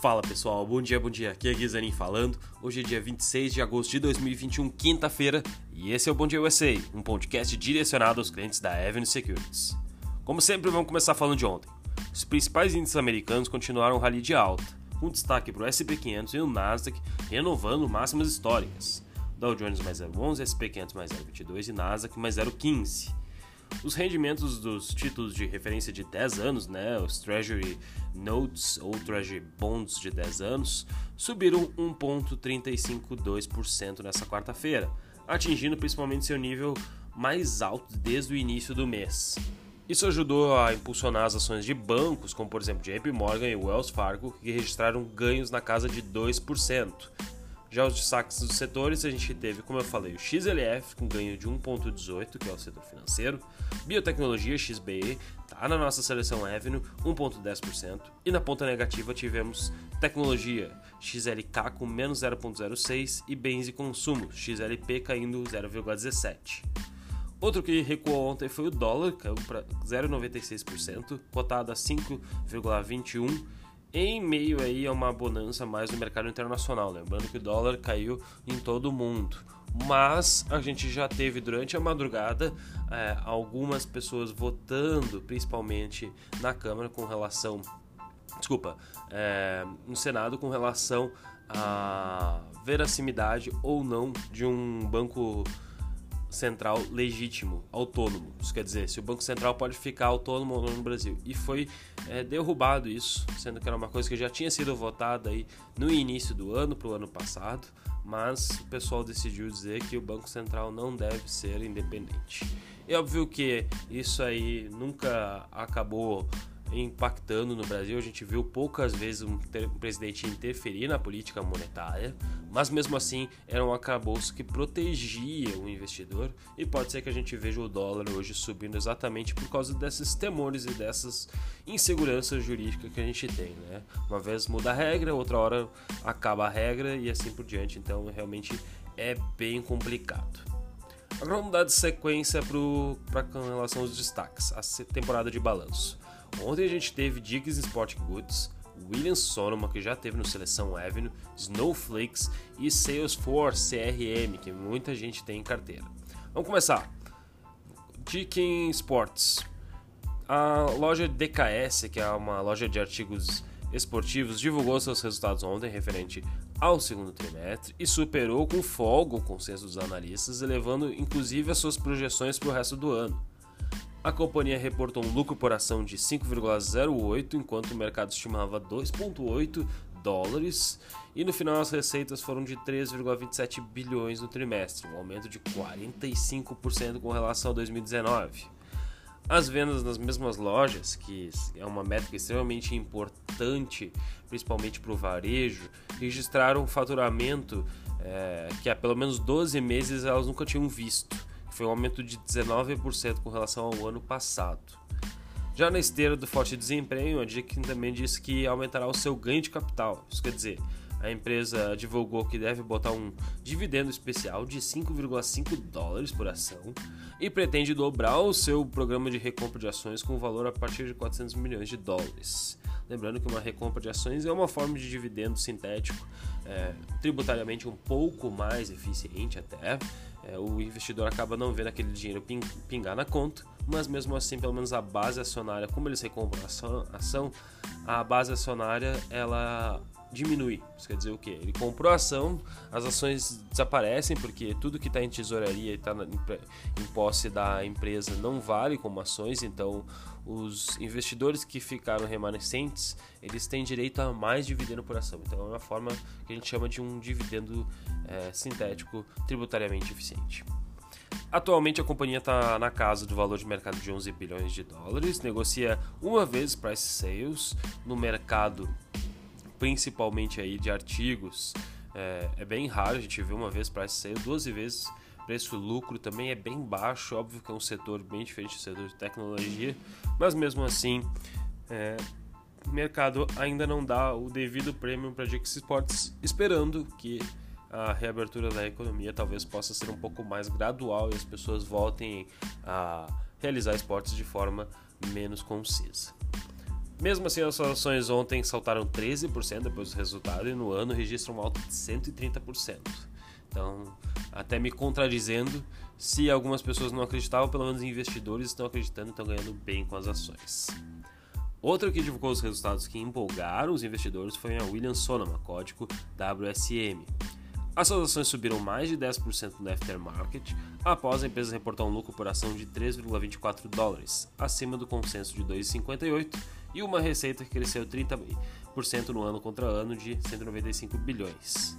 Fala pessoal, bom dia, bom dia. Aqui é Guizanin falando. Hoje é dia 26 de agosto de 2021, quinta-feira, e esse é o Bom Dia USA, um podcast direcionado aos clientes da Avenue Securities. Como sempre, vamos começar falando de ontem. Os principais índices americanos continuaram o rally de alta, com destaque para o SP 500 e o Nasdaq renovando máximas históricas. Dow Jones mais 0,11, SP 500 mais 0,22 e Nasdaq mais 0,15. Os rendimentos dos títulos de referência de 10 anos, né, os Treasury Notes ou Treasury Bonds de 10 anos, subiram 1,352% nessa quarta-feira, atingindo principalmente seu nível mais alto desde o início do mês. Isso ajudou a impulsionar as ações de bancos, como por exemplo JP Morgan e Wells Fargo, que registraram ganhos na casa de 2%, já os destaques dos setores, a gente teve, como eu falei, o XLF com ganho de 1,18, que é o setor financeiro, biotecnologia XBE, tá na nossa seleção Avenue, 1,10%, e na ponta negativa tivemos tecnologia XLK com menos 0,06 e bens e consumo XLP caindo 0,17. Outro que recuou ontem foi o dólar, caiu para 0,96%, cotado a 5,21 em meio aí a uma bonança mais no mercado internacional. Lembrando que o dólar caiu em todo o mundo. Mas a gente já teve durante a madrugada é, algumas pessoas votando, principalmente na Câmara, com relação. Desculpa, é, no Senado, com relação à verassimidade ou não de um banco central legítimo, autônomo. Isso quer dizer, se o Banco Central pode ficar autônomo ou não no Brasil. E foi é, derrubado isso, sendo que era uma coisa que já tinha sido votada aí no início do ano, para o ano passado, mas o pessoal decidiu dizer que o Banco Central não deve ser independente. É óbvio que isso aí nunca acabou impactando no Brasil. A gente viu poucas vezes um, presidente interferir na política monetária, mas mesmo assim era um acabouço que protegia o investidor e pode ser que a gente veja o dólar hoje subindo exatamente por causa desses temores e dessas inseguranças jurídicas que a gente tem, né? Uma vez muda a regra, outra hora acaba a regra e assim por diante, então realmente é bem complicado. Agora vamos dar de sequência para relação aos destaques, a temporada de balanço. Ontem a gente teve Diggs Sport Goods, William Sonoma, que já teve no Seleção Avenue, Snowflakes e Salesforce CRM, que muita gente tem em carteira. Vamos começar. Dicken Sports. A loja DKS, que é uma loja de artigos esportivos, divulgou seus resultados ontem referente ao segundo trimestre e superou com folga o consenso dos analistas, elevando inclusive as suas projeções para o resto do ano. A companhia reportou um lucro por ação de 5,08, enquanto o mercado estimava 2,8 dólares, e no final as receitas foram de 3,27 bilhões no trimestre, um aumento de 45% com relação a 2019. As vendas nas mesmas lojas, que é uma métrica extremamente importante, principalmente para o varejo, registraram um faturamento é, que há pelo menos 12 meses elas nunca tinham visto foi um aumento de 19% com relação ao ano passado. Já na esteira do forte desempenho, a Dick também disse que aumentará o seu ganho de capital. Isso quer dizer, a empresa divulgou que deve botar um dividendo especial de 5,5 dólares por ação e pretende dobrar o seu programa de recompra de ações com valor a partir de 400 milhões de dólares. Lembrando que uma recompra de ações é uma forma de dividendo sintético, é, tributariamente um pouco mais eficiente até, é, o investidor acaba não vendo aquele dinheiro pingar na conta, mas mesmo assim, pelo menos a base acionária, como eles recompram a ação, a base acionária ela diminui. Isso quer dizer o quê? Ele comprou a ação, as ações desaparecem porque tudo que está em tesouraria e está em posse da empresa não vale como ações, então os investidores que ficaram remanescentes eles têm direito a mais dividendo por ação. Então é uma forma que a gente chama de um dividendo é, sintético tributariamente eficiente. Atualmente a companhia está na casa do valor de mercado de 11 bilhões de dólares, negocia uma vez price sales no mercado principalmente aí de artigos, é, é bem raro a gente ver uma vez price sale, 12 vezes preço-lucro também é bem baixo, óbvio que é um setor bem diferente do setor de tecnologia, mas mesmo assim é, o mercado ainda não dá o devido prêmio para Dix Sports, esperando que a reabertura da economia talvez possa ser um pouco mais gradual e as pessoas voltem a realizar esportes de forma menos concisa. Mesmo assim, as ações ontem saltaram 13% depois do resultado e no ano registram uma alta de 130%. Então, até me contradizendo, se algumas pessoas não acreditavam, pelo menos investidores estão acreditando e estão ganhando bem com as ações. Outro que divulgou os resultados que empolgaram os investidores foi a Williams Sonoma, código WSM. As suas ações subiram mais de 10% no aftermarket após a empresa reportar um lucro por ação de 3,24 dólares, acima do consenso de 2,58 e uma receita que cresceu 30% no ano contra ano de 195 bilhões.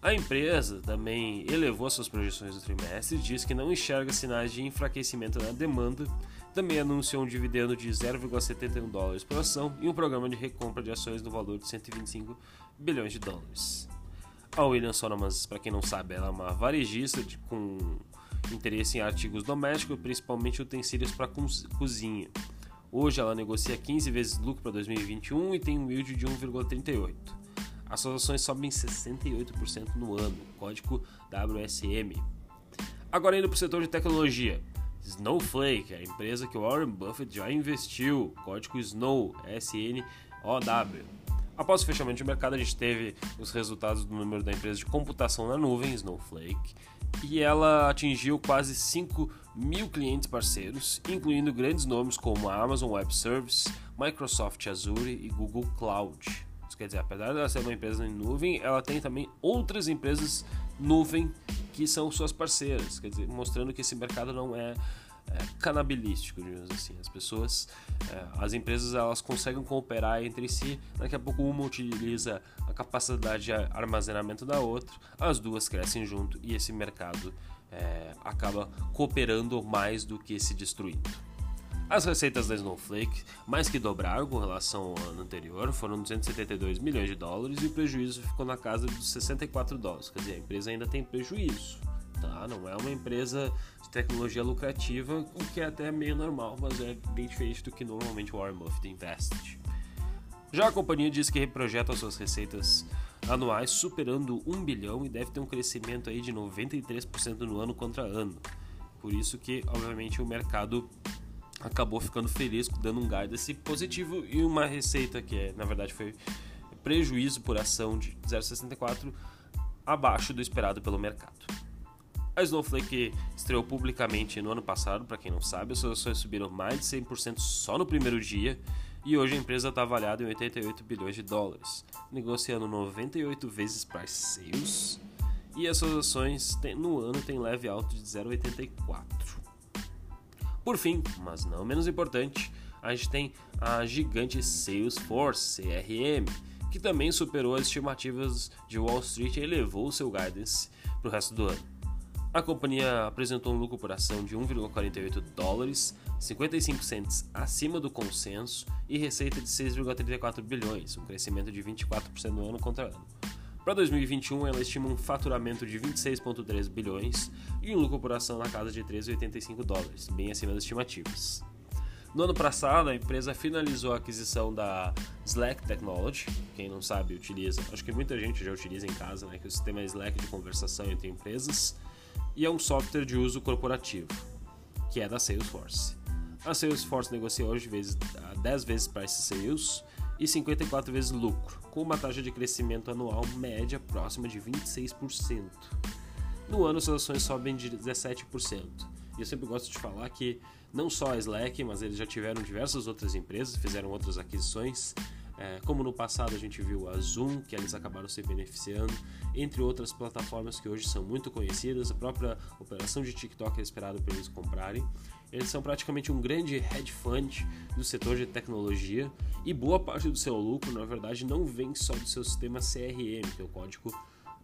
A empresa também elevou suas projeções do trimestre e diz que não enxerga sinais de enfraquecimento na demanda. Também anunciou um dividendo de 0,71 dólares por ação e um programa de recompra de ações no valor de 125 bilhões de dólares. A Williams Sonomas, para quem não sabe, ela é uma varejista de, com interesse em artigos domésticos, principalmente utensílios para cozinha. Hoje ela negocia 15 vezes lucro para 2021 e tem um yield de 1,38. As suas ações sobem 68% no ano, código WSM. Agora indo para o setor de tecnologia. Snowflake, a empresa que Warren Buffett já investiu, código SNOW. Após o fechamento de mercado, a gente teve os resultados do número da empresa de computação na nuvem, Snowflake, e ela atingiu quase 5 mil clientes parceiros, incluindo grandes nomes como a Amazon Web Services, Microsoft Azure e Google Cloud. Quer dizer, apesar dela ser uma empresa em nuvem, ela tem também outras empresas nuvem que são suas parceiras, quer dizer, mostrando que esse mercado não é, é canabilístico, digamos assim. As pessoas, é, as empresas, elas conseguem cooperar entre si. Daqui a pouco uma utiliza a capacidade de armazenamento da outra, as duas crescem junto e esse mercado é, acaba cooperando mais do que se destruindo. As receitas da Snowflake mais que dobraram com relação ao ano anterior, foram 272 milhões de dólares e o prejuízo ficou na casa dos 64 dólares. Quer dizer, a empresa ainda tem prejuízo, tá? Não é uma empresa de tecnologia lucrativa, o que é até meio normal, mas é bem diferente do que normalmente o Warren Buffett investe. Já a companhia diz que reprojeta suas receitas anuais superando 1 bilhão e deve ter um crescimento aí de 93% no ano contra ano. Por isso que, obviamente, o mercado acabou ficando feliz, dando um guidance positivo e uma receita que é, na verdade foi prejuízo por ação de 0,64 abaixo do esperado pelo mercado. A Snowflake estreou publicamente no ano passado, para quem não sabe, as suas ações subiram mais de 100% só no primeiro dia e hoje a empresa está avaliada em 88 bilhões de dólares, negociando 98 vezes price sales e as suas ações no ano têm leve alto de 0,84. Por fim, mas não menos importante, a gente tem a gigante Salesforce, CRM, que também superou as estimativas de Wall Street e elevou seu guidance para o resto do ano. A companhia apresentou um lucro por ação de 1,48 dólares, 55 cents acima do consenso e receita de 6,34 bilhões, um crescimento de 24% no ano contra ano. Para 2021, ela estima um faturamento de 26,3 bilhões e um lucro por ação na casa de 13,85 dólares, bem acima das estimativas. No ano passado, a empresa finalizou a aquisição da Slack Technology. Quem não sabe, utiliza. Acho que muita gente já utiliza em casa, né? Que o sistema é Slack de conversação entre empresas e é um software de uso corporativo, que é da Salesforce. A Salesforce negocia hoje vezes, 10 vezes price sales e 54 vezes lucro, com uma taxa de crescimento anual média próxima de 26%. No ano, suas ações sobem de 17%. E eu sempre gosto de falar que não só a Slack, mas eles já tiveram diversas outras empresas, fizeram outras aquisições. É, como no passado a gente viu a Zoom, que eles acabaram se beneficiando, entre outras plataformas que hoje são muito conhecidas, a própria operação de TikTok é esperada para eles comprarem. Eles são praticamente um grande hedge fund do setor de tecnologia e boa parte do seu lucro, na verdade, não vem só do seu sistema CRM, que é o código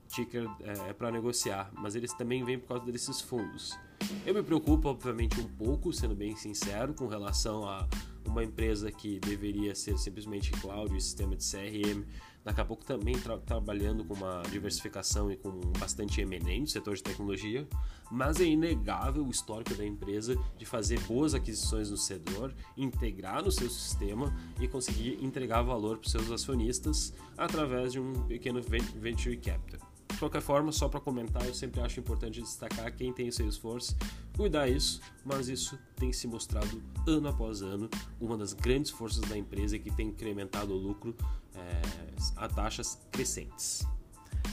ticker é, é para negociar, mas eles também vêm por causa desses fundos. Eu me preocupo, obviamente, um pouco, sendo bem sincero, com relação a uma empresa que deveria ser simplesmente cloud e sistema de CRM daqui a pouco também tra trabalhando com uma diversificação e com bastante M&A no setor de tecnologia, mas é inegável o histórico da empresa de fazer boas aquisições no setor, integrar no seu sistema e conseguir entregar valor para os seus acionistas através de um pequeno venture capital. De qualquer forma, só para comentar, eu sempre acho importante destacar quem tem Salesforce, cuidar isso, mas isso tem se mostrado ano após ano uma das grandes forças da empresa que tem incrementado o lucro é, a taxas crescentes.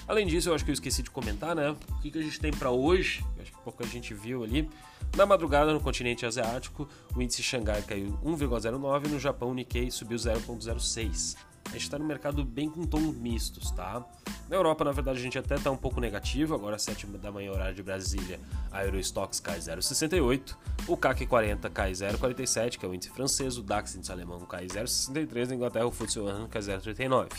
Além disso, eu acho que eu esqueci de comentar, né? O que, que a gente tem para hoje? Acho que pouco a gente viu ali. Na madrugada, no continente asiático, o índice Xangai caiu 1,09, no Japão, o Nikkei subiu 0,06 a gente está no mercado bem com tons mistos, tá? Na Europa, na verdade, a gente até está um pouco negativo, agora às 7 da manhã, horário de Brasília, a Eurostox cai 0,68, o CAC 40 cai 0,47, que é o índice francês, o DAX, índice alemão, cai 0,63, na Inglaterra, o FTSE 100 cai 0,39.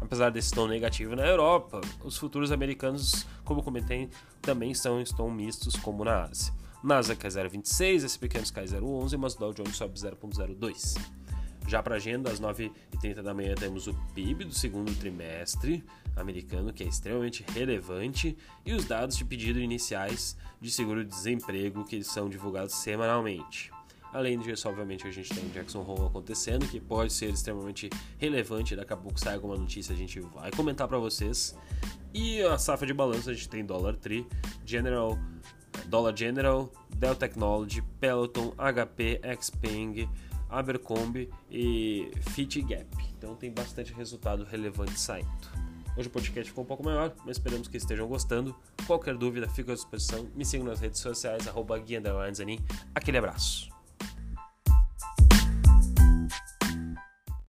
Apesar desse tom negativo na Europa, os futuros americanos, como comentei, também estão em tom mistos, como na Ásia. Nasdaq cai 0,26, SP 500 cai 0,11, mas o Dow Jones sobe 0,02. Já para agenda, às 9h30 da manhã, temos o PIB do segundo trimestre americano, que é extremamente relevante, e os dados de pedido iniciais de seguro-desemprego, que são divulgados semanalmente. Além disso, obviamente, a gente tem Jackson Hole acontecendo, que pode ser extremamente relevante. Daqui a pouco sai alguma notícia, a gente vai comentar para vocês. E a safra de balanço, a gente tem Dollar Tree, General, Dollar General, Dell Technology, Peloton, HP, Xpeng, Abercrombie e Fit Gap. Então tem bastante resultado relevante saindo. Hoje o podcast ficou um pouco maior, mas esperamos que estejam gostando. Qualquer dúvida, fica à disposição. Me sigam nas redes sociais, arroba Aquele abraço.